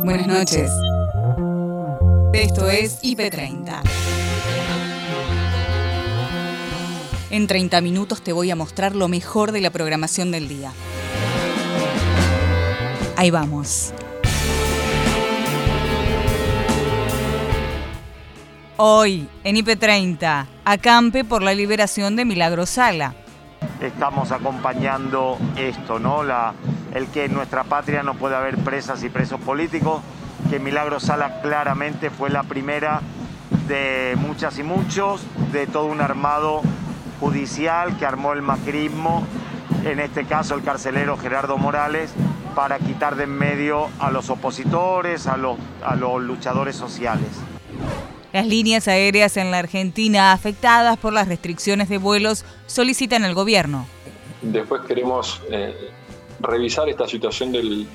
Buenas noches. Esto es IP30. En 30 minutos te voy a mostrar lo mejor de la programación del día. Ahí vamos. Hoy, en IP30, acampe por la liberación de Milagro Sala. Estamos acompañando esto, ¿no? La, el que en nuestra patria no puede haber presas y presos políticos, que Milagro Sala claramente fue la primera de muchas y muchos, de todo un armado judicial que armó el macrismo, en este caso el carcelero Gerardo Morales, para quitar de en medio a los opositores, a los, a los luchadores sociales. Las líneas aéreas en la Argentina afectadas por las restricciones de vuelos solicitan al gobierno. Después queremos eh, revisar esta situación del,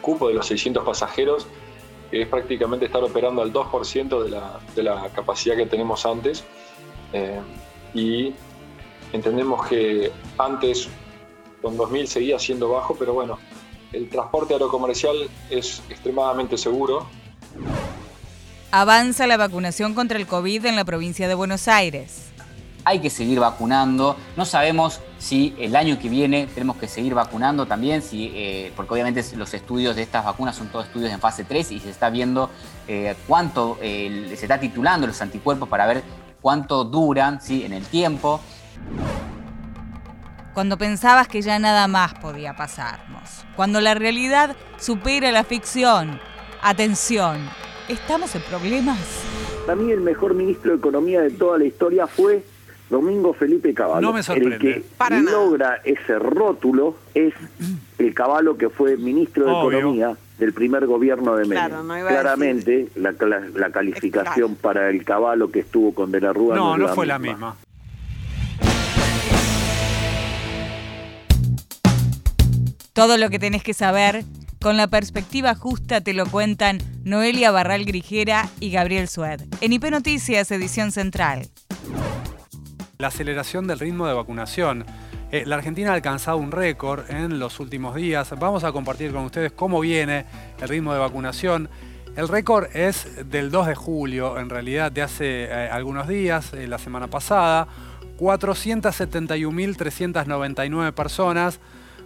cupo de los 600 pasajeros, que es prácticamente estar operando al 2% de la, de la, capacidad que tenemos antes. Eh, y entendemos que antes con 2.000 seguía siendo bajo, pero bueno, el transporte aerocomercial es extremadamente seguro. Avanza la vacunación contra el COVID en la provincia de Buenos Aires hay que seguir vacunando. No sabemos si el año que viene tenemos que seguir vacunando también, si, eh, porque obviamente los estudios de estas vacunas son todos estudios en fase 3 y se está viendo eh, cuánto eh, se está titulando los anticuerpos para ver cuánto duran ¿sí? en el tiempo. Cuando pensabas que ya nada más podía pasarnos, cuando la realidad supera la ficción, atención, ¿estamos en problemas? Para mí el mejor ministro de Economía de toda la historia fue Domingo Felipe Caballo. El que logra ese rótulo es el Caballo que fue ministro de Economía del primer gobierno de Menem. Claramente, la, la, calificación para el Caballo que estuvo con De la Rúa no, no, fue la misma. Todo lo que tenés que saber, con la perspectiva justa te lo cuentan Noelia Barral Grijera y Gabriel Sued. En IP Noticias, edición central la aceleración del ritmo de vacunación. Eh, la Argentina ha alcanzado un récord en los últimos días. Vamos a compartir con ustedes cómo viene el ritmo de vacunación. El récord es del 2 de julio, en realidad de hace eh, algunos días, eh, la semana pasada. 471.399 personas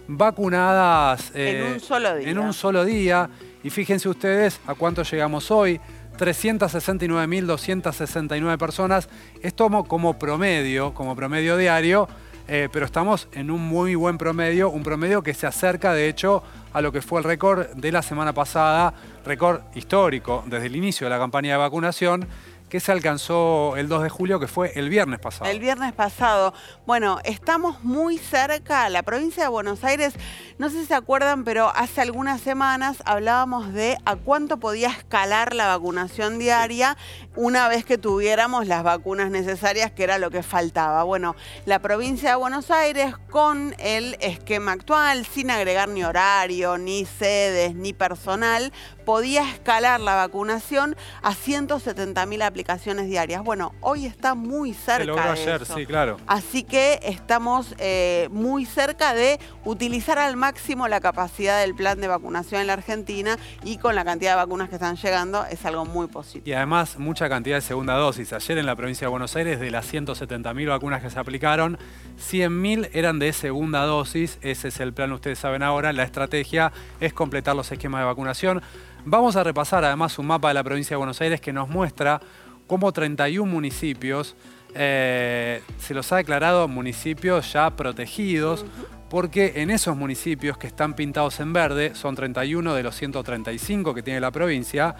vacunadas en un solo día. En un solo día. Y fíjense ustedes a cuánto llegamos hoy. 369.269 personas. Esto como promedio, como promedio diario, eh, pero estamos en un muy buen promedio, un promedio que se acerca de hecho a lo que fue el récord de la semana pasada, récord histórico desde el inicio de la campaña de vacunación que se alcanzó el 2 de julio, que fue el viernes pasado. El viernes pasado. Bueno, estamos muy cerca, la provincia de Buenos Aires, no sé si se acuerdan, pero hace algunas semanas hablábamos de a cuánto podía escalar la vacunación diaria una vez que tuviéramos las vacunas necesarias, que era lo que faltaba. Bueno, la provincia de Buenos Aires con el esquema actual, sin agregar ni horario, ni sedes, ni personal, podía escalar la vacunación a 170.000 aplicaciones diarias. Bueno, hoy está muy cerca. Se logró de ayer, sí, claro. Así que estamos eh, muy cerca de utilizar al máximo la capacidad del plan de vacunación en la Argentina y con la cantidad de vacunas que están llegando es algo muy positivo. Y además mucha cantidad de segunda dosis. Ayer en la provincia de Buenos Aires, de las 170.000 vacunas que se aplicaron, 100.000 eran de segunda dosis. Ese es el plan, ustedes saben ahora. La estrategia es completar los esquemas de vacunación. Vamos a repasar además un mapa de la provincia de Buenos Aires que nos muestra cómo 31 municipios eh, se los ha declarado municipios ya protegidos, porque en esos municipios que están pintados en verde, son 31 de los 135 que tiene la provincia,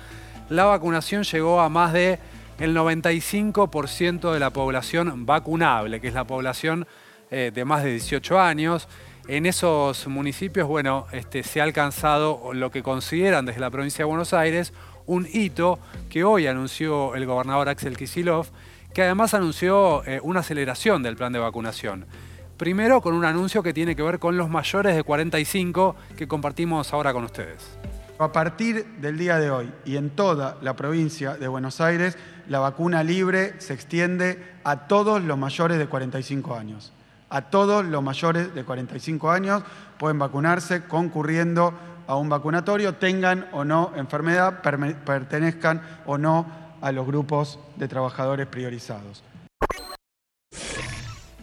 la vacunación llegó a más de el 95% de la población vacunable, que es la población eh, de más de 18 años. En esos municipios, bueno, este, se ha alcanzado lo que consideran desde la provincia de Buenos Aires un hito que hoy anunció el gobernador Axel Kisilov, que además anunció eh, una aceleración del plan de vacunación. Primero con un anuncio que tiene que ver con los mayores de 45 que compartimos ahora con ustedes. A partir del día de hoy y en toda la provincia de Buenos Aires, la vacuna libre se extiende a todos los mayores de 45 años a todos los mayores de 45 años pueden vacunarse concurriendo a un vacunatorio, tengan o no enfermedad, pertenezcan o no a los grupos de trabajadores priorizados.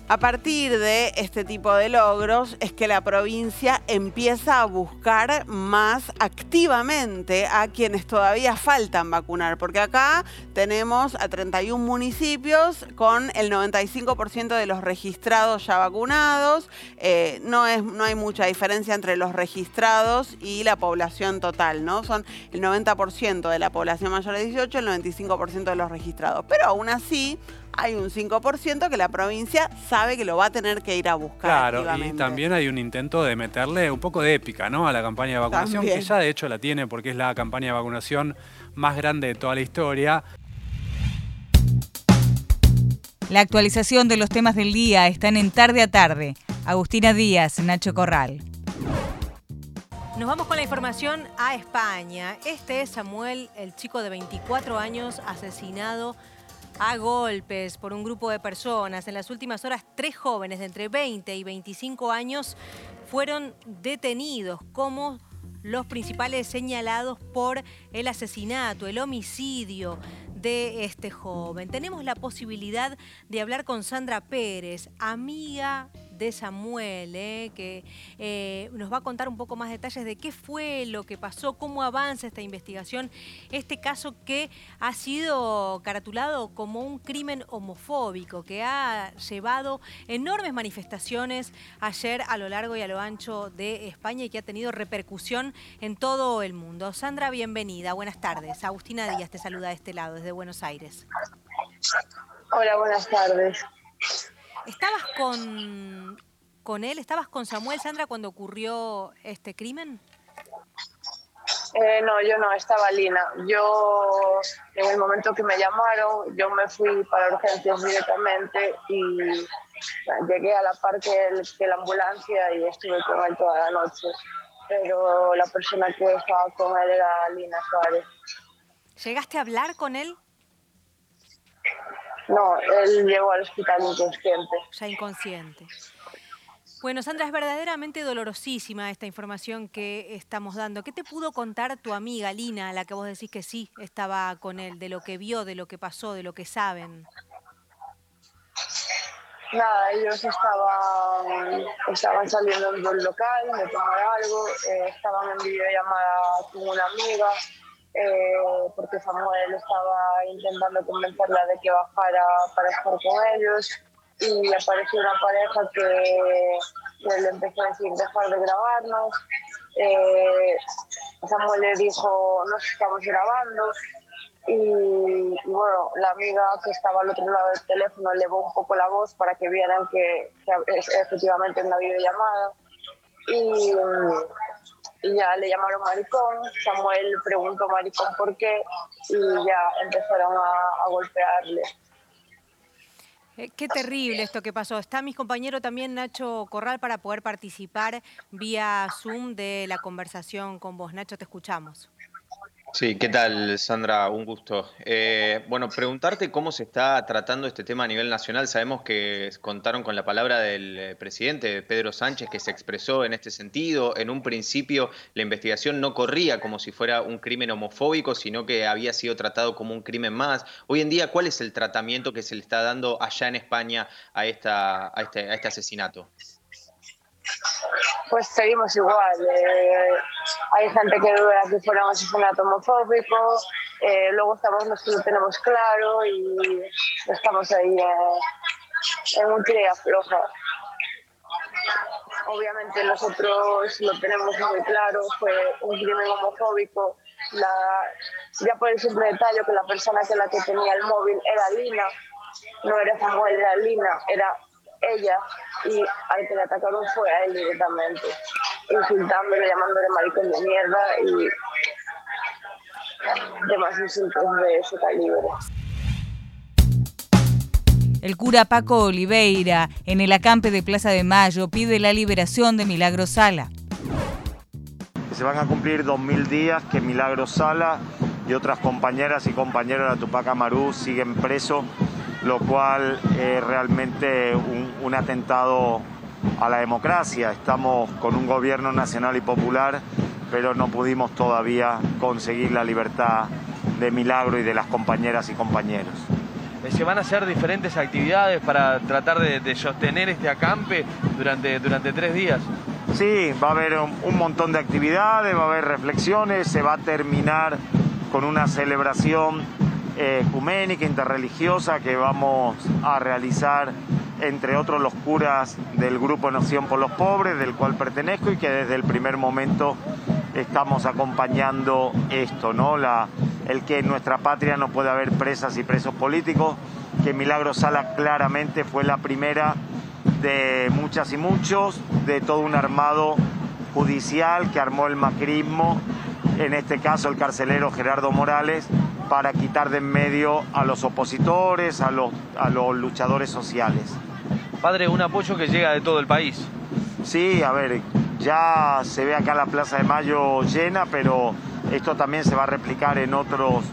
A partir de este tipo de logros es que la provincia empieza a buscar más activamente a quienes todavía faltan vacunar, porque acá tenemos a 31 municipios con el 95% de los registrados ya vacunados. Eh, no, es, no hay mucha diferencia entre los registrados y la población total, ¿no? Son el 90% de la población mayor de 18, el 95% de los registrados. Pero aún así hay un 5% que la provincia sabe que lo va a tener que ir a buscar. Claro, y también hay un intento de meterle un poco de épica ¿no? a la campaña de vacunación, que ya de hecho la tiene porque es la campaña de vacunación más grande de toda la historia. La actualización de los temas del día están en tarde a tarde. Agustina Díaz, Nacho Corral. Nos vamos con la información a España. Este es Samuel, el chico de 24 años asesinado a golpes por un grupo de personas. En las últimas horas, tres jóvenes de entre 20 y 25 años fueron detenidos como los principales señalados por el asesinato, el homicidio de este joven. Tenemos la posibilidad de hablar con Sandra Pérez, amiga de Samuel, eh, que eh, nos va a contar un poco más detalles de qué fue lo que pasó, cómo avanza esta investigación, este caso que ha sido caratulado como un crimen homofóbico, que ha llevado enormes manifestaciones ayer a lo largo y a lo ancho de España y que ha tenido repercusión en todo el mundo. Sandra, bienvenida, buenas tardes. Agustina Díaz te saluda de este lado, desde Buenos Aires. Hola, buenas tardes. ¿Estabas con, con él, estabas con Samuel Sandra cuando ocurrió este crimen? Eh, no, yo no, estaba Lina. Yo, en el momento que me llamaron, yo me fui para urgencias directamente y llegué a la parte de la ambulancia y estuve con él toda la noche. Pero la persona que estaba con él era Lina Suárez. ¿Llegaste a hablar con él? No, él llegó al hospital inconsciente. Ya inconsciente. Bueno, Sandra, es verdaderamente dolorosísima esta información que estamos dando. ¿Qué te pudo contar tu amiga Lina, a la que vos decís que sí estaba con él, de lo que vio, de lo que pasó, de lo que saben? Nada, ellos estaban, estaban saliendo del local de tomar algo, eh, estaban en videollamada con una amiga, eh, porque Samuel estaba intentando convencerla de que bajara para estar con ellos y apareció una pareja que, le empezó a decir dejar de grabarnos. Eh, Samuel le dijo nos estamos grabando y, bueno, la amiga que estaba al otro lado del teléfono elevó un poco la voz para que vieran que, que efectivamente en la videollamada. Y, y ya le llamaron maricón, Samuel preguntó maricón por qué y ya empezaron a, golpearle. Eh, qué terrible esto que pasó. Está mi compañero también Nacho Corral para poder participar vía Zoom de la conversación con vos. Nacho, te escuchamos. Sí, ¿qué tal, Sandra? Un gusto. Eh, bueno, preguntarte cómo se está tratando este tema a nivel nacional. Sabemos que contaron con la palabra del eh, presidente Pedro Sánchez, que se expresó en este sentido. En un principio, la investigación no corría como si fuera un crimen homofóbico, sino que había sido tratado como un crimen más. Hoy en día, ¿cuál es el tratamiento que se le está dando allá en España a, esta, a, este, a este asesinato? Pues seguimos igual. Eh, hay gente que duda que fuera un asesinato homofóbico, eh, luego estamos los que lo tenemos claro y estamos ahí eh, en un tira floja. Obviamente nosotros lo tenemos muy claro, fue un crimen homofóbico. La, ya por el simple detalle que la persona que la que tenía el móvil era Lina, no era Samuel, era Lina, era ella y al que le atacaron fue a él directamente, insultándole, llamándole maricón de mierda y demás insultos de ese calibre. El cura Paco Oliveira, en el acampe de Plaza de Mayo, pide la liberación de Milagro Sala. Se van a cumplir 2.000 días que Milagro Sala y otras compañeras y compañeros de la Tupac Amaru siguen presos lo cual es realmente un, atentado a la democracia. Estamos con un gobierno nacional y popular pero no pudimos todavía conseguir la libertad de Milagro y de las compañeras y compañeros. Eh, ¿Se van a hacer diferentes actividades para tratar de, sostener este acampe durante, durante tres días? Sí, va a haber un, montón de actividades, va a haber reflexiones, se va a terminar con una celebración ecuménica, interreligiosa que vamos a realizar entre otros los curas del Grupo Nación por los Pobres, del cual pertenezco y que desde el primer momento estamos acompañando esto, ¿no? La, el que en nuestra patria no puede haber presas y presos políticos, que Milagro Sala claramente fue la primera de muchas y muchos, de todo un armado judicial que armó el macrismo, en este caso el carcelero Gerardo Morales, para quitar de en medio a los opositores, a los, a los luchadores sociales. Padre, un apoyo que llega de todo el país. Sí, a ver, ya se ve acá la Plaza de Mayo llena, pero esto también se va a replicar en otros,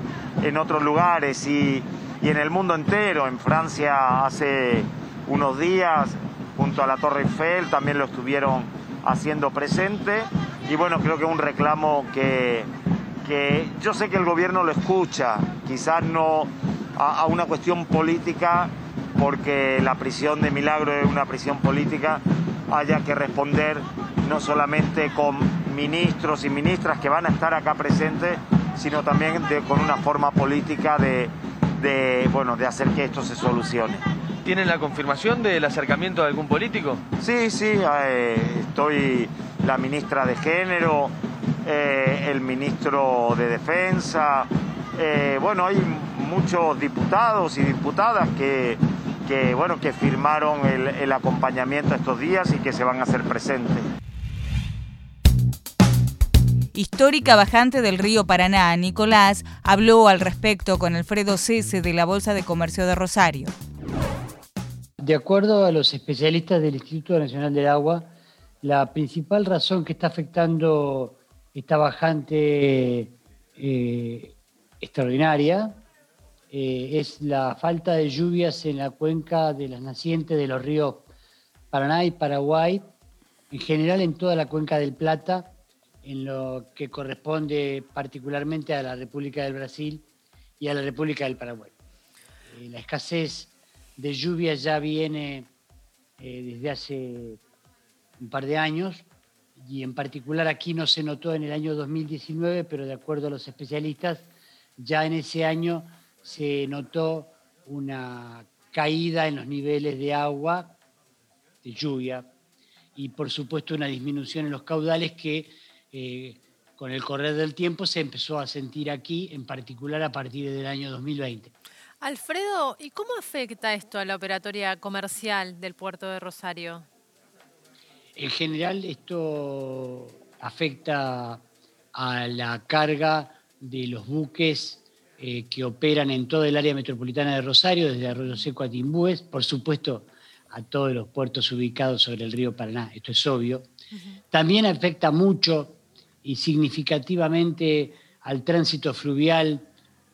en otros lugares y, y en el mundo entero. En Francia hace unos días, junto a la Torre Eiffel, también lo estuvieron haciendo presente. Y bueno, creo que es un reclamo que, que yo sé que el gobierno lo escucha, quizás no a, una cuestión política, porque la prisión de Milagro es una prisión política, haya que responder no solamente con ministros y ministras que van a estar acá presentes, sino también con una forma política de, bueno, de hacer que esto se solucione. ¿Tienen la confirmación del acercamiento de algún político? Sí, sí, eh, estoy la ministra de Género, eh, el ministro de Defensa, eh, bueno, hay muchos diputados y diputadas que, que, bueno, que firmaron el, el acompañamiento estos días y que se van a hacer presentes. Histórica bajante del río Paraná, Nicolás habló al respecto con Alfredo Cese de la Bolsa de Comercio de Rosario. De acuerdo a los especialistas del Instituto Nacional del Agua, la principal razón que está afectando esta bajante eh, extraordinaria eh, es la falta de lluvias en la cuenca de las nacientes de los ríos Paraná y Paraguay, en general en toda la cuenca del Plata, en lo que corresponde particularmente a la República del Brasil y a la República del Paraguay. Eh, la escasez de lluvias ya viene desde hace un par de años y en particular aquí no se notó en el año 2019, pero de acuerdo a los especialistas, ya en ese año se notó una caída en los niveles de agua, de lluvia, y por supuesto una disminución en los caudales que eh, con el correr del tiempo se empezó a sentir aquí, en particular a partir del año 2020. Alfredo, ¿y cómo afecta esto a la operatoria comercial del puerto de Rosario? En general esto afecta a la carga de los buques eh, que operan en todo el área metropolitana de Rosario, desde Arroyo Seco a Timbúes, por supuesto a todos los puertos ubicados sobre el río Paraná, esto es obvio. También afecta mucho y significativamente al tránsito fluvial,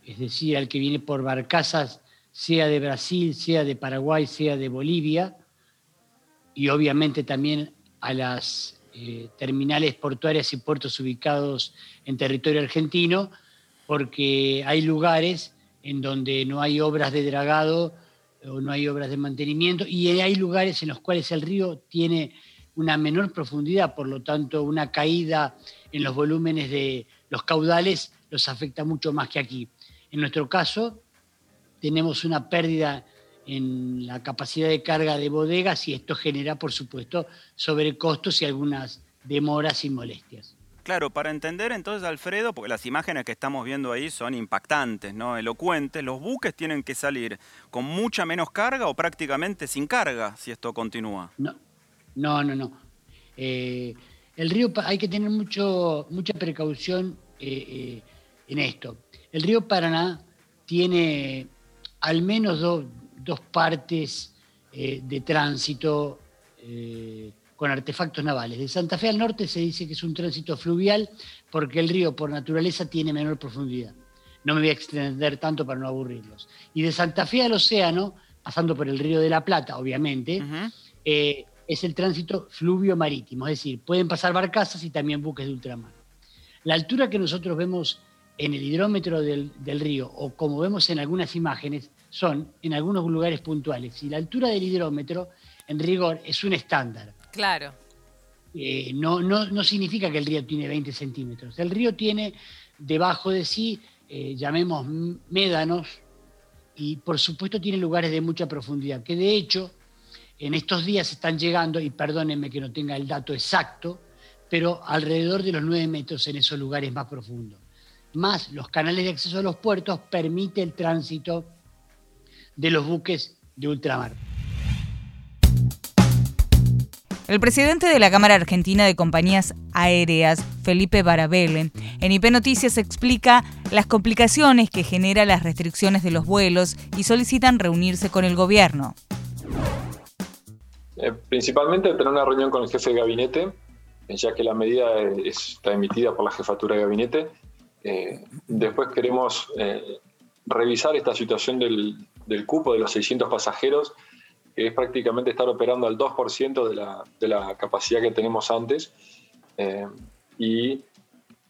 es decir, al que viene por barcazas, sea de Brasil, sea de Paraguay, sea de Bolivia, y obviamente también a las eh, terminales portuarias y puertos ubicados en territorio argentino, porque hay lugares en donde no hay obras de dragado o no hay obras de mantenimiento, y hay lugares en los cuales el río tiene una menor profundidad, por lo tanto una caída en los volúmenes de los caudales los afecta mucho más que aquí. En nuestro caso, tenemos una pérdida en la capacidad de carga de bodegas y esto genera, por supuesto, sobrecostos y algunas demoras y molestias. Claro, para entender entonces, Alfredo, porque las imágenes que estamos viendo ahí son impactantes, ¿no? elocuentes, los buques tienen que salir con mucha menos carga o prácticamente sin carga si esto continúa. No, no, no. no. Eh, el río, hay que tener mucho, mucha precaución eh, eh, en esto. El río Paraná tiene al menos dos, dos partes eh, de tránsito eh, con artefactos navales. De Santa Fe al norte se dice que es un tránsito fluvial porque el río por naturaleza tiene menor profundidad. No me voy a extender tanto para no aburrirlos. Y de Santa Fe al océano, pasando por el río de la Plata, obviamente, eh, es el tránsito fluvio marítimo, es decir, pueden pasar barcazas y también buques de ultramar. La altura que nosotros vemos en el hidrómetro del, río o como vemos en algunas imágenes son en algunos lugares puntuales. Y la altura del hidrómetro, en rigor, es un estándar. Claro. Eh, no, no, significa que el río tiene 20 centímetros. El río tiene debajo de sí, eh, llamemos médanos, y por supuesto tiene lugares de mucha profundidad, que de hecho en estos días están llegando, y perdónenme que no tenga el dato exacto, pero alrededor de los 9 metros en esos lugares más profundos. Más los canales de acceso a los puertos permite el tránsito de los buques de ultramar. El presidente de la Cámara Argentina de Compañías Aéreas, Felipe Barabelle, en IP Noticias explica las complicaciones que genera las restricciones de los vuelos y solicitan reunirse con el gobierno. Eh, principalmente tener una reunión con el jefe de gabinete, ya que la medida está emitida por la jefatura de gabinete. Eh, después queremos eh, revisar esta situación del, del cupo de los 600 pasajeros que es prácticamente estar operando al 2% de la, de la, capacidad que tenemos antes. Eh, y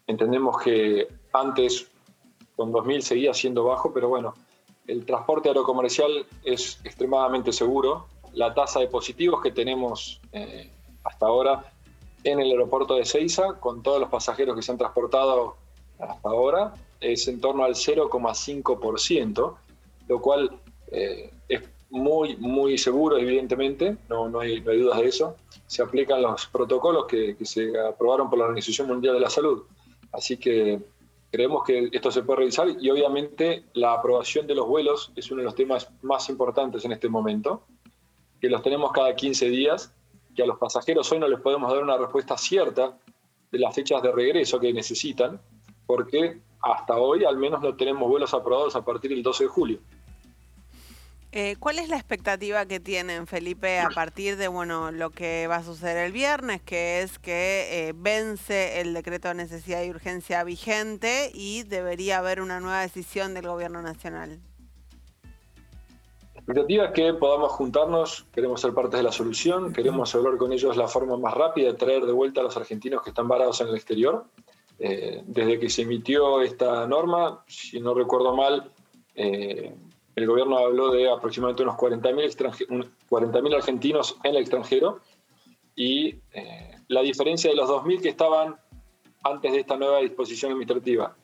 entendemos que antes con 2.000 seguía siendo bajo, pero bueno, el transporte aerocomercial es extremadamente seguro. La tasa de positivos que tenemos eh, hasta ahora en el aeropuerto de Ceiza, con todos los pasajeros que se han transportado hasta ahora, es en torno al 0,5%, lo cual eh, es muy, muy seguro, evidentemente, no, no, hay, dudas de eso. Se aplican los protocolos que, se aprobaron por la Organización Mundial de la Salud. Así que creemos que esto se puede realizar y obviamente la aprobación de los vuelos es uno de los temas más importantes en este momento, que los tenemos cada 15 días, que a los pasajeros hoy no les podemos dar una respuesta cierta de las fechas de regreso que necesitan, porque hasta hoy al menos no tenemos vuelos aprobados a partir del 12 de julio. Eh, ¿Cuál es la expectativa que tienen, Felipe, a partir de bueno lo que va a suceder el viernes, que es que eh, vence el decreto de necesidad y urgencia vigente y debería haber una nueva decisión del gobierno nacional? La expectativa es que podamos juntarnos, queremos ser parte de la solución, queremos hablar con ellos la forma más rápida de traer de vuelta a los argentinos que están varados en el exterior. Eh, desde que se emitió esta norma, si no recuerdo mal, el gobierno habló de aproximadamente unos 40.000 argentinos en el extranjero y eh, la diferencia de los 2.000 que estaban antes de esta nueva disposición administrativa.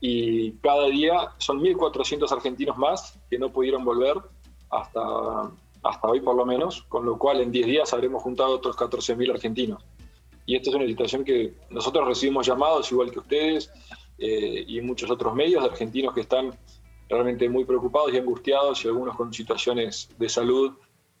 Y cada día son 1.400 argentinos más que no pudieron volver hasta, hasta hoy por lo menos, con lo cual en 10 días habremos juntado otros 14.000 argentinos. Y esta es una situación que nosotros recibimos llamados, igual que ustedes, eh, y muchos otros medios de argentinos que están realmente muy preocupados y angustiados y algunos con situaciones de salud,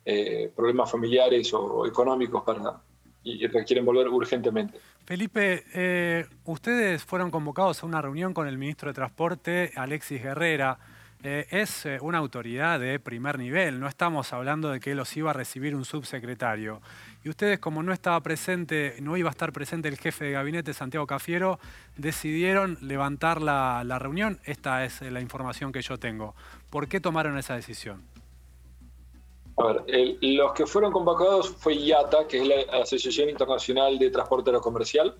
eh, problemas familiares o económicos para, y, requieren volver urgentemente. Felipe, eh, ustedes fueron convocados a una reunión con el ministro de Transporte, Alexis Guerrera. Eh, es eh, una autoridad de primer nivel, no estamos hablando de que los iba a recibir un subsecretario. Y ustedes, como no estaba presente, no iba a estar presente el jefe de gabinete, Santiago Cafiero, decidieron levantar la, reunión. Esta es la información que yo tengo. ¿Por qué tomaron esa decisión? A ver, los que fueron convocados fue IATA, que es la Asociación Internacional de Transporte Aerocomercial.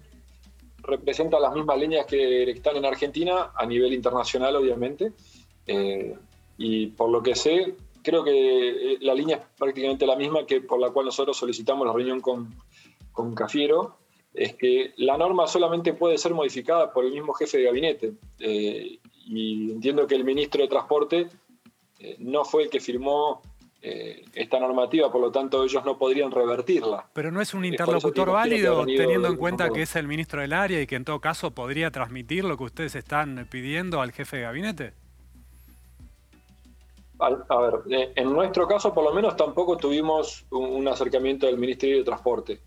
Representa las mismas líneas que están en Argentina, a nivel internacional, obviamente. Eh, y por lo que sé, creo que eh, la línea es prácticamente la misma que por la cual nosotros solicitamos la reunión con, con Cafiero, es que la norma solamente puede ser modificada por el mismo jefe de gabinete. Eh, y entiendo que el ministro de Transporte no fue el que firmó esta normativa, por lo tanto ellos no podrían revertirla. Pero no es un interlocutor válido, teniendo en cuenta que es el ministro del área y que en todo caso podría transmitir lo que ustedes están pidiendo al jefe de gabinete a, ver, eh, en nuestro caso por lo menos tampoco tuvimos un, acercamiento del Ministerio de Transporte.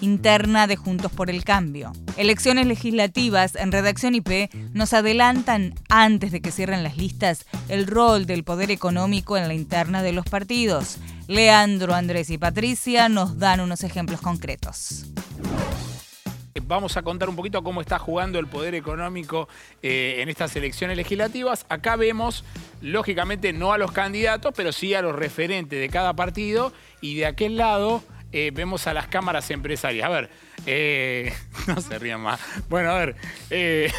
interna de Juntos por el Cambio. Elecciones legislativas en Redacción IP nos adelantan, antes de que cierren las listas, el rol del poder económico en la interna de los partidos. Leandro, Andrés y Patricia nos dan unos ejemplos concretos vamos a contar un poquito cómo está jugando el poder económico eh, en estas elecciones legislativas. Acá vemos, lógicamente, no a los candidatos, pero sí a los referentes de cada partido. Y de aquel lado eh, vemos a las cámaras empresarias. A ver, eh, no se rían más. Bueno, a ver.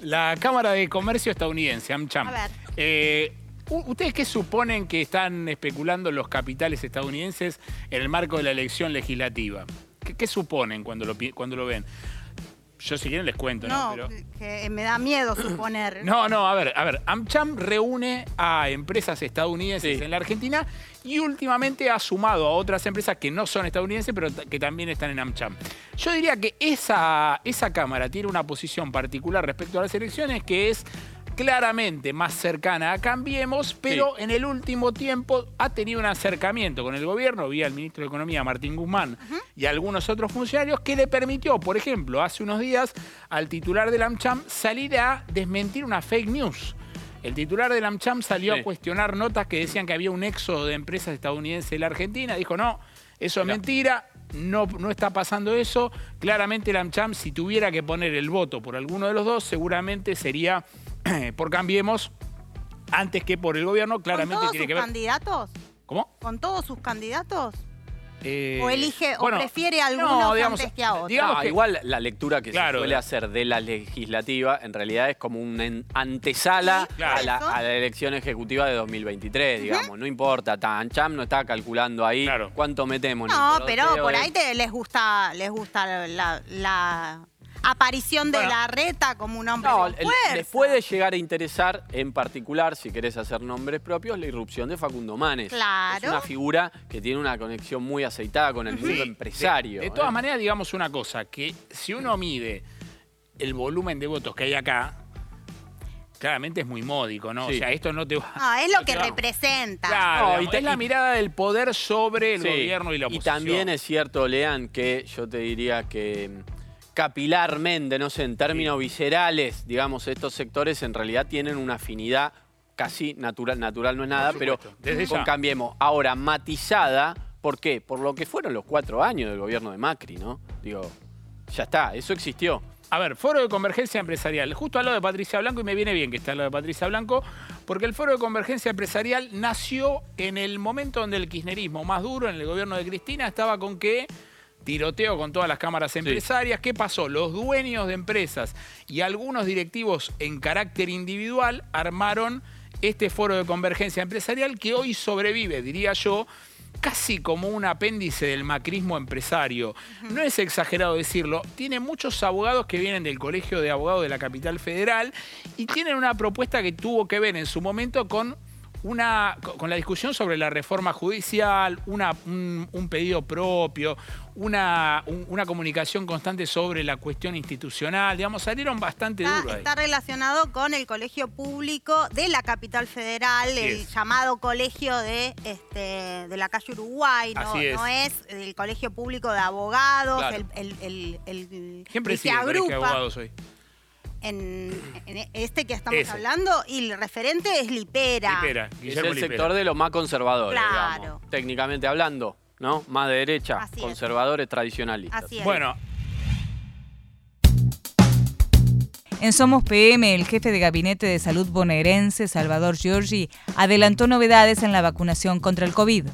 La Cámara de Comercio estadounidense, AmCham. A ver. ¿Ustedes qué suponen que están especulando los capitales estadounidenses en el marco de la elección legislativa? ¿Qué, suponen cuando lo, cuando lo ven? Yo si quieren les cuento, ¿no? ¿no? que me da miedo suponer. No, no, a ver, a ver. AmCham reúne a empresas estadounidenses en la Argentina y últimamente ha sumado a otras empresas que no son estadounidenses, pero que también están en AmCham. Yo diría que esa, esa Cámara tiene una posición particular respecto a las elecciones que es claramente más cercana a Cambiemos, pero en el último tiempo ha tenido un acercamiento con el gobierno, vía el ministro de Economía Martín Guzmán y algunos otros funcionarios, que le permitió, por ejemplo, hace unos días al titular del AmCham salir a desmentir una fake news. El titular del AmCham salió a cuestionar notas que decían que había un éxodo de empresas estadounidenses en la Argentina. Dijo, no, eso es mentira, no, no, está pasando eso. Claramente el AmCham, si tuviera que poner el voto por alguno de los dos, seguramente sería por Cambiemos antes que por el gobierno, claramente tiene que ver. candidatos? ¿Cómo? ¿Con todos sus candidatos? Eh, o elige, o prefiere a algunos antes que a otros. Digamos igual la lectura que se suele hacer de la legislativa en realidad es como una antesala a, la, elección ejecutiva de 2023, digamos. No importa, tan Cham no está calculando ahí cuánto metemos. No, pero por ahí les gusta, les gusta la aparición de la reta como un hombre no, les puede llegar a interesar, en particular, si querés hacer nombres propios, la irrupción de Facundo Manes. Claro. Es una figura que tiene una conexión muy aceitada con el mundo empresario. De, todas ¿eh? maneras, digamos una cosa, que si uno mide el volumen de votos que hay acá, claramente es muy módico, ¿no? O sea, esto no te va. No, es lo que representa. Claro, y es la mirada del poder sobre el gobierno y la oposición. Y también es cierto, Lean, que yo te diría que capilarmente, no sé, en términos viscerales, digamos, estos sectores en realidad tienen una afinidad casi natural, natural no es nada, pero Desde con cambiemos. Ahora, matizada, ¿por qué? Por lo que fueron los cuatro años del gobierno de Macri, ¿no? Digo, ya está, eso existió. A ver, Foro de Convergencia Empresarial. Justo al lado de Patricia Blanco, y me viene bien que esté al lado de Patricia Blanco, porque el Foro de Convergencia Empresarial nació en el momento donde el kirchnerismo más duro en el gobierno de Cristina estaba con que tiroteo con todas las cámaras empresarias. ¿Qué pasó? Los dueños de empresas y algunos directivos en carácter individual armaron este foro de convergencia empresarial que hoy sobrevive, diría yo, casi como un apéndice del macrismo empresario. No es exagerado decirlo, tiene muchos abogados que vienen del Colegio de Abogados de la Capital Federal y tienen una propuesta que tuvo que ver en su momento con una, con la discusión sobre la reforma judicial, una, un, pedido propio, una, una, comunicación constante sobre la cuestión institucional, digamos, salieron bastante duros. Está relacionado con el colegio público de la capital federal, el llamado colegio de, este, de la calle Uruguay, ¿no? es. el colegio público de abogados, el, el, el, ¿Quién preside el colegio de abogados hoy? En, este que estamos hablando y el referente es Lipera. Lipera es el sector de los más conservadores, claro. técnicamente hablando, ¿no? Más de derecha, conservadores tradicionalistas. Así Bueno. En Somos PM, el jefe de gabinete de salud bonaerense, Salvador Giorgi, adelantó novedades en la vacunación contra el COVID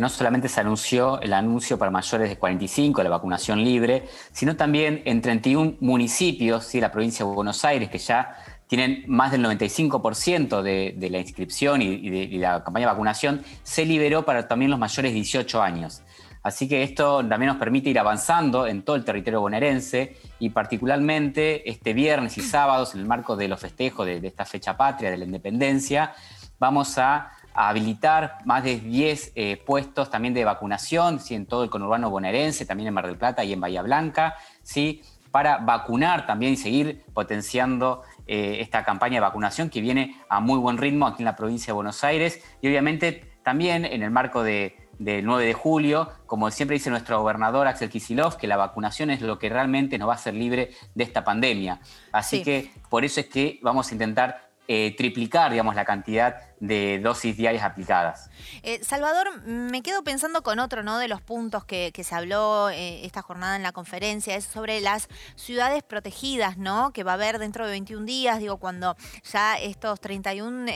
no solamente se anunció el anuncio para mayores de 45, la vacunación libre, sino también en 31 municipios de la provincia de Buenos Aires, que ya tienen más del 95% de, la inscripción y, de, la campaña de vacunación, se liberó para también los mayores de 18 años. Así que esto también nos permite ir avanzando en todo el territorio bonaerense y particularmente este viernes y sábados, en el marco de los festejos de esta fecha patria, de la independencia, vamos a habilitar más de 10 eh, puestos también de vacunación, ¿sí? en todo el conurbano bonaerense, también en Mar del Plata y en Bahía Blanca, ¿sí? para vacunar también y seguir potenciando eh, esta campaña de vacunación que viene a muy buen ritmo aquí en la provincia de Buenos Aires y obviamente también en el marco de, del 9 de julio, como siempre dice nuestro gobernador Axel Kisilov, que la vacunación es lo que realmente nos va a hacer libre de esta pandemia. Así que por eso es que vamos a intentar eh, triplicar, digamos, la cantidad de dosis diarias aplicadas. Eh, Salvador, me quedo pensando con otro ¿no? de los puntos que, se habló eh, esta jornada en la conferencia, es sobre las ciudades protegidas, ¿no? que va a haber dentro de 21 días, digo, cuando ya estos 31,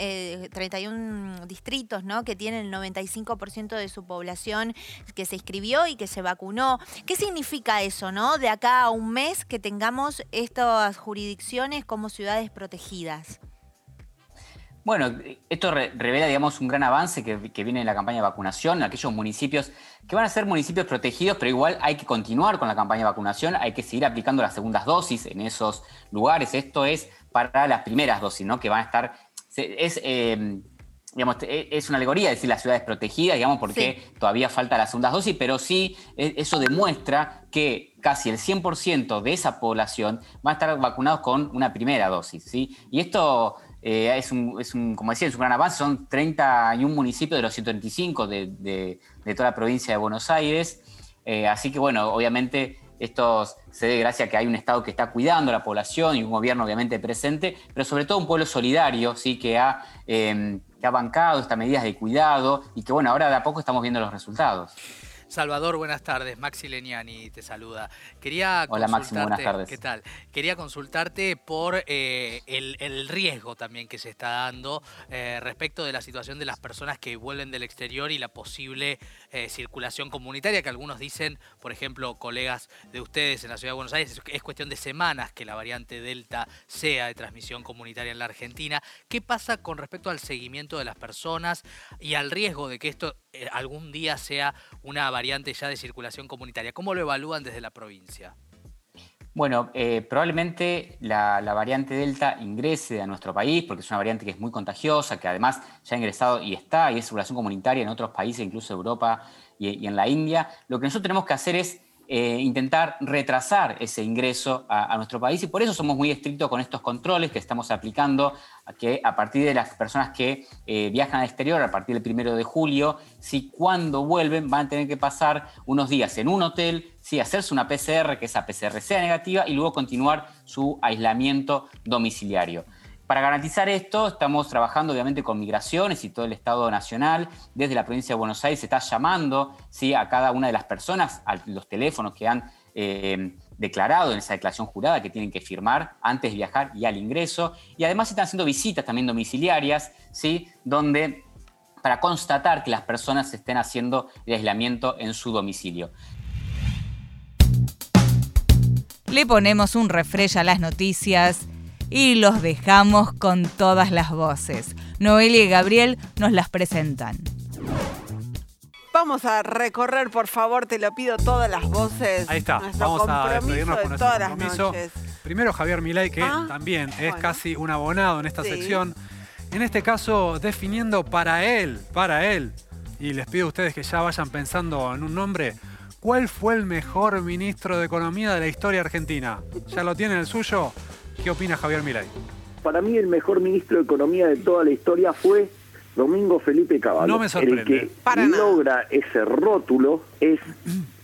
31 distritos ¿no? que tienen el 95% de su población que se inscribió y que se vacunó. ¿Qué significa eso, no? De acá a un mes que tengamos estas jurisdicciones como ciudades protegidas. Bueno, esto revela, digamos, un gran avance que, viene en la campaña de vacunación, aquellos municipios que van a ser municipios protegidos, pero igual hay que continuar con la campaña de vacunación, hay que seguir aplicando las segundas dosis en esos lugares. Esto es para las primeras dosis, ¿no? Que van a estar. Es, eh, digamos, e, es una alegoría decir las ciudades protegidas, digamos, porque todavía falta las segundas dosis, pero sí e, eso demuestra que casi el 100% de esa población va a estar vacunados con una primera dosis, ¿sí? Y esto eh, es, un, como decía, es un gran avance, son 31 municipios de los 135 de, toda la provincia de Buenos Aires, eh, así que bueno, obviamente esto se debe gracias a que hay un Estado que está cuidando a la población y un gobierno obviamente presente, pero sobre todo un pueblo solidario, ¿sí? que, ha, em, que ha bancado estas medidas de cuidado y que bueno, ahora de a poco estamos viendo los resultados. Salvador, buenas tardes. Maxi Leniani te saluda. Quería Hola Maxi, buenas tardes. ¿Qué tal? Quería consultarte por eh, el, riesgo también que se está dando eh, respecto de la situación de las personas que vuelven del exterior y la posible eh, circulación comunitaria, que algunos dicen, por ejemplo, colegas de ustedes en la Ciudad de Buenos Aires, es cuestión de semanas que la variante Delta sea de transmisión comunitaria en la Argentina. ¿Qué pasa con respecto al seguimiento de las personas y al riesgo de que esto algún día sea una variante ya de circulación comunitaria. ¿Cómo lo evalúan desde la provincia? Bueno, eh, probablemente la, variante Delta ingrese a nuestro país porque es una variante que es muy contagiosa, que además ya ha ingresado y está y es circulación comunitaria en otros países, incluso Europa y en la India. Lo que nosotros tenemos que hacer es eh, intentar retrasar ese ingreso a, nuestro país y por eso somos muy estrictos con estos controles que estamos aplicando, que a partir de las personas que eh, viajan al exterior a partir del primero de julio, si cuando vuelven van a tener que pasar unos días en un hotel, si hacerse una PCR, que esa PCR sea negativa y luego continuar su aislamiento domiciliario. Para garantizar esto, estamos trabajando obviamente con migraciones y todo el Estado Nacional. Desde la provincia de Buenos Aires se está llamando ¿sí? a cada una de las personas, a los teléfonos que han eh, declarado en esa declaración jurada que tienen que firmar antes de viajar y al ingreso. Y además se están haciendo visitas también domiciliarias, ¿sí? donde para constatar que las personas estén haciendo el aislamiento en su domicilio. Le ponemos un refresh a las noticias y los dejamos con todas las voces. Noelia y Gabriel nos las presentan. Vamos a recorrer, por favor, te lo pido, todas las voces. Ahí está, vamos a despedirnos con nuestro compromiso. Primero Javier Milei, que ah, también es casi un abonado en esta sección. En este caso, definiendo para él, para él, y les pido a ustedes que ya vayan pensando en un nombre, ¿cuál fue el mejor ministro de Economía de la historia argentina? ¿Ya lo tienen el suyo? ¿Qué opina Javier Milei? Para mí el mejor ministro de Economía de toda la historia fue Domingo Felipe Caballo. No me sorprende. El que logra ese rótulo es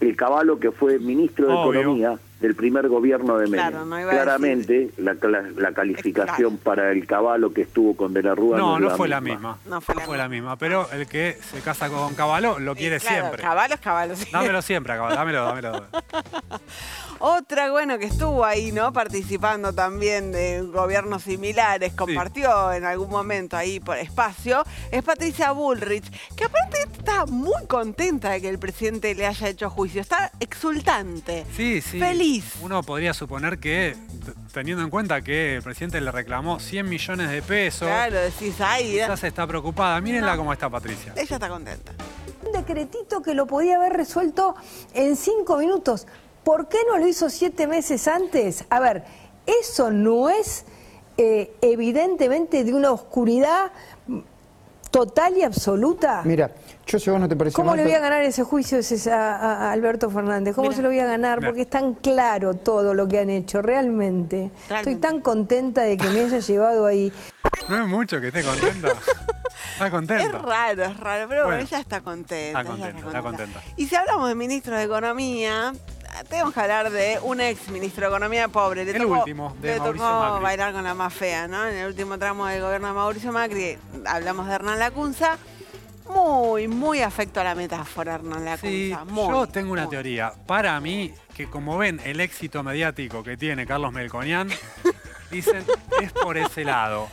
el Caballo que fue ministro de Economía del primer gobierno de Menem. Claramente, la, calificación para el caballo que estuvo con De la Rúa no, no, fue la misma. No fue, la, misma. Pero el que se casa con caballo lo quiere siempre. Caballo es caballo, Dámelo siempre, caballo. Dámelo, dámelo. Otra, bueno, que estuvo ahí, ¿no? Participando también de gobiernos similares, compartió en algún momento ahí por espacio, es Patricia Bullrich, que aparte está muy contenta de que el presidente le haya hecho juicio. Está exultante. Sí, sí. Feliz uno podría suponer que, teniendo en cuenta que el presidente le reclamó 100 millones de pesos, claro, decís, ahí, quizás está preocupada. Mírenla cómo está Patricia. Ella está contenta. Un decretito que lo podía haber resuelto en cinco minutos. ¿Por qué no lo hizo siete meses antes? A ver, eso no es eh, evidentemente de una oscuridad total y absoluta. Mira, yo sé vos no te parece ¿Cómo le voy a ganar ese juicio a, Alberto Fernández? ¿Cómo se lo voy a ganar? Porque es tan claro todo lo que han hecho, realmente. Estoy tan contenta de que me haya llevado ahí. No es mucho que esté contenta. Está contenta. Es raro, es raro, pero ella está contenta. Está contenta, está contenta. Y si hablamos de ministro de Economía, tenemos que hablar de un ex ministro de Economía pobre. el último, de le tocó bailar con la más fea, ¿no? En el último tramo del gobierno de Mauricio Macri hablamos de Hernán Lacunza. Muy, muy afecto a la metáfora, Hernán Lacunza. Sí, yo tengo una teoría. Para mí, que como ven el éxito mediático que tiene Carlos Melconian, dicen, es por ese lado.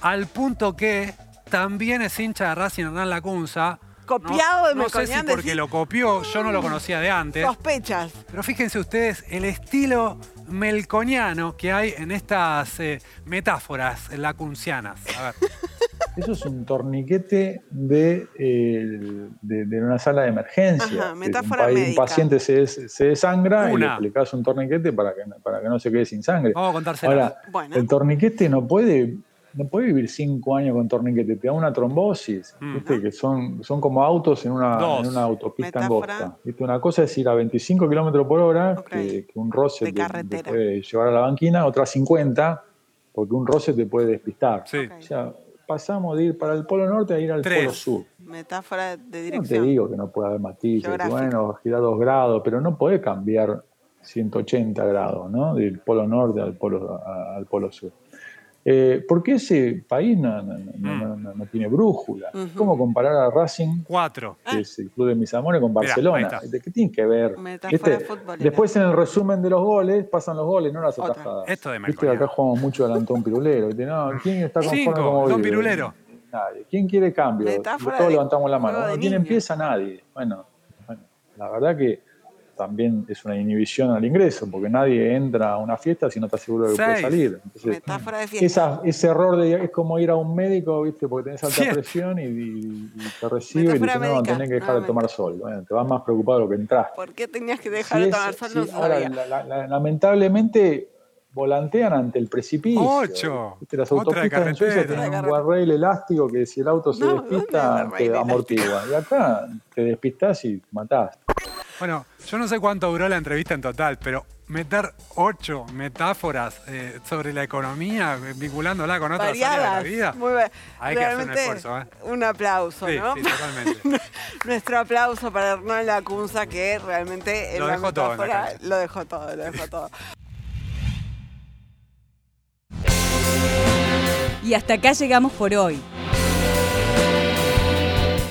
Al punto que también es hincha de Racing Hernán Lacunza, copiado de No sé si porque lo copió, yo no lo conocía de antes. Sospechas. Pero fíjense ustedes el estilo melconiano que hay en estas eh, metáforas lacuncianas. A ver. Eso es un torniquete de, de, una sala de emergencia. metáfora un, un, paciente se, se desangra y le aplicás un torniquete para que, para que no se quede sin sangre. Vamos a contárselo. Ahora, el torniquete no puede no puede vivir cinco años con torniquete, te da una trombosis, mm. ¿viste? que son, son como autos en una, en una autopista angosta. ¿viste? Una cosa es ir a 25 kilómetros por hora, que, un roce te, puede llevar a la banquina, otra 50, porque un roce te puede despistar. O sea, pasamos de ir para el polo norte a ir al polo sur. Metáfora de dirección. No te digo que no puede haber matices, bueno, girar dos grados, pero no puede cambiar 180 grados, ¿no? Del polo norte al polo, al polo sur. Eh, porque ese país no, mm. tiene brújula. ¿Cómo comparar a Racing, Cuatro. que es el club de mis amores, con Barcelona? ¿De qué tiene que ver? Después en el resumen de los goles, pasan los goles, no las atajadas. Esto de Viste que acá jugamos mucho al Antón Pirulero. ¿Quién está conforme Cinco, como Don Pirulero. Nadie. ¿Quién quiere cambio? Todos levantamos la mano. ¿Quién empieza? Nadie. Bueno, bueno, la verdad que también es una inhibición al ingreso, porque nadie entra a una fiesta si no está seguro de que puede salir. ese error de, es como ir a un médico, ¿viste? porque tenés alta presión y, te recibe y te dice, no, tenés que dejar de tomar sol. Bueno, te vas más preocupado de lo que entraste. ¿Por qué tenías que dejar de tomar sol? ahora, lamentablemente volantean ante el precipicio. Ocho. Las autopistas en Suecia tienen un guarrail elástico que si el auto se despista te amortigua. Y acá te despistás y matás. Bueno, yo no sé cuánto duró la entrevista en total, pero meter ocho metáforas eh, sobre la economía, vinculándola con otras áreas de la vida. Muy bien. Hay que hacer un esfuerzo. ¿eh? Un aplauso, ¿no? Sí, totalmente. Nuestro aplauso para Hernán Lacunza, que realmente lo dejó todo. lo dejó todo, lo dejó todo. Y hasta acá llegamos por hoy.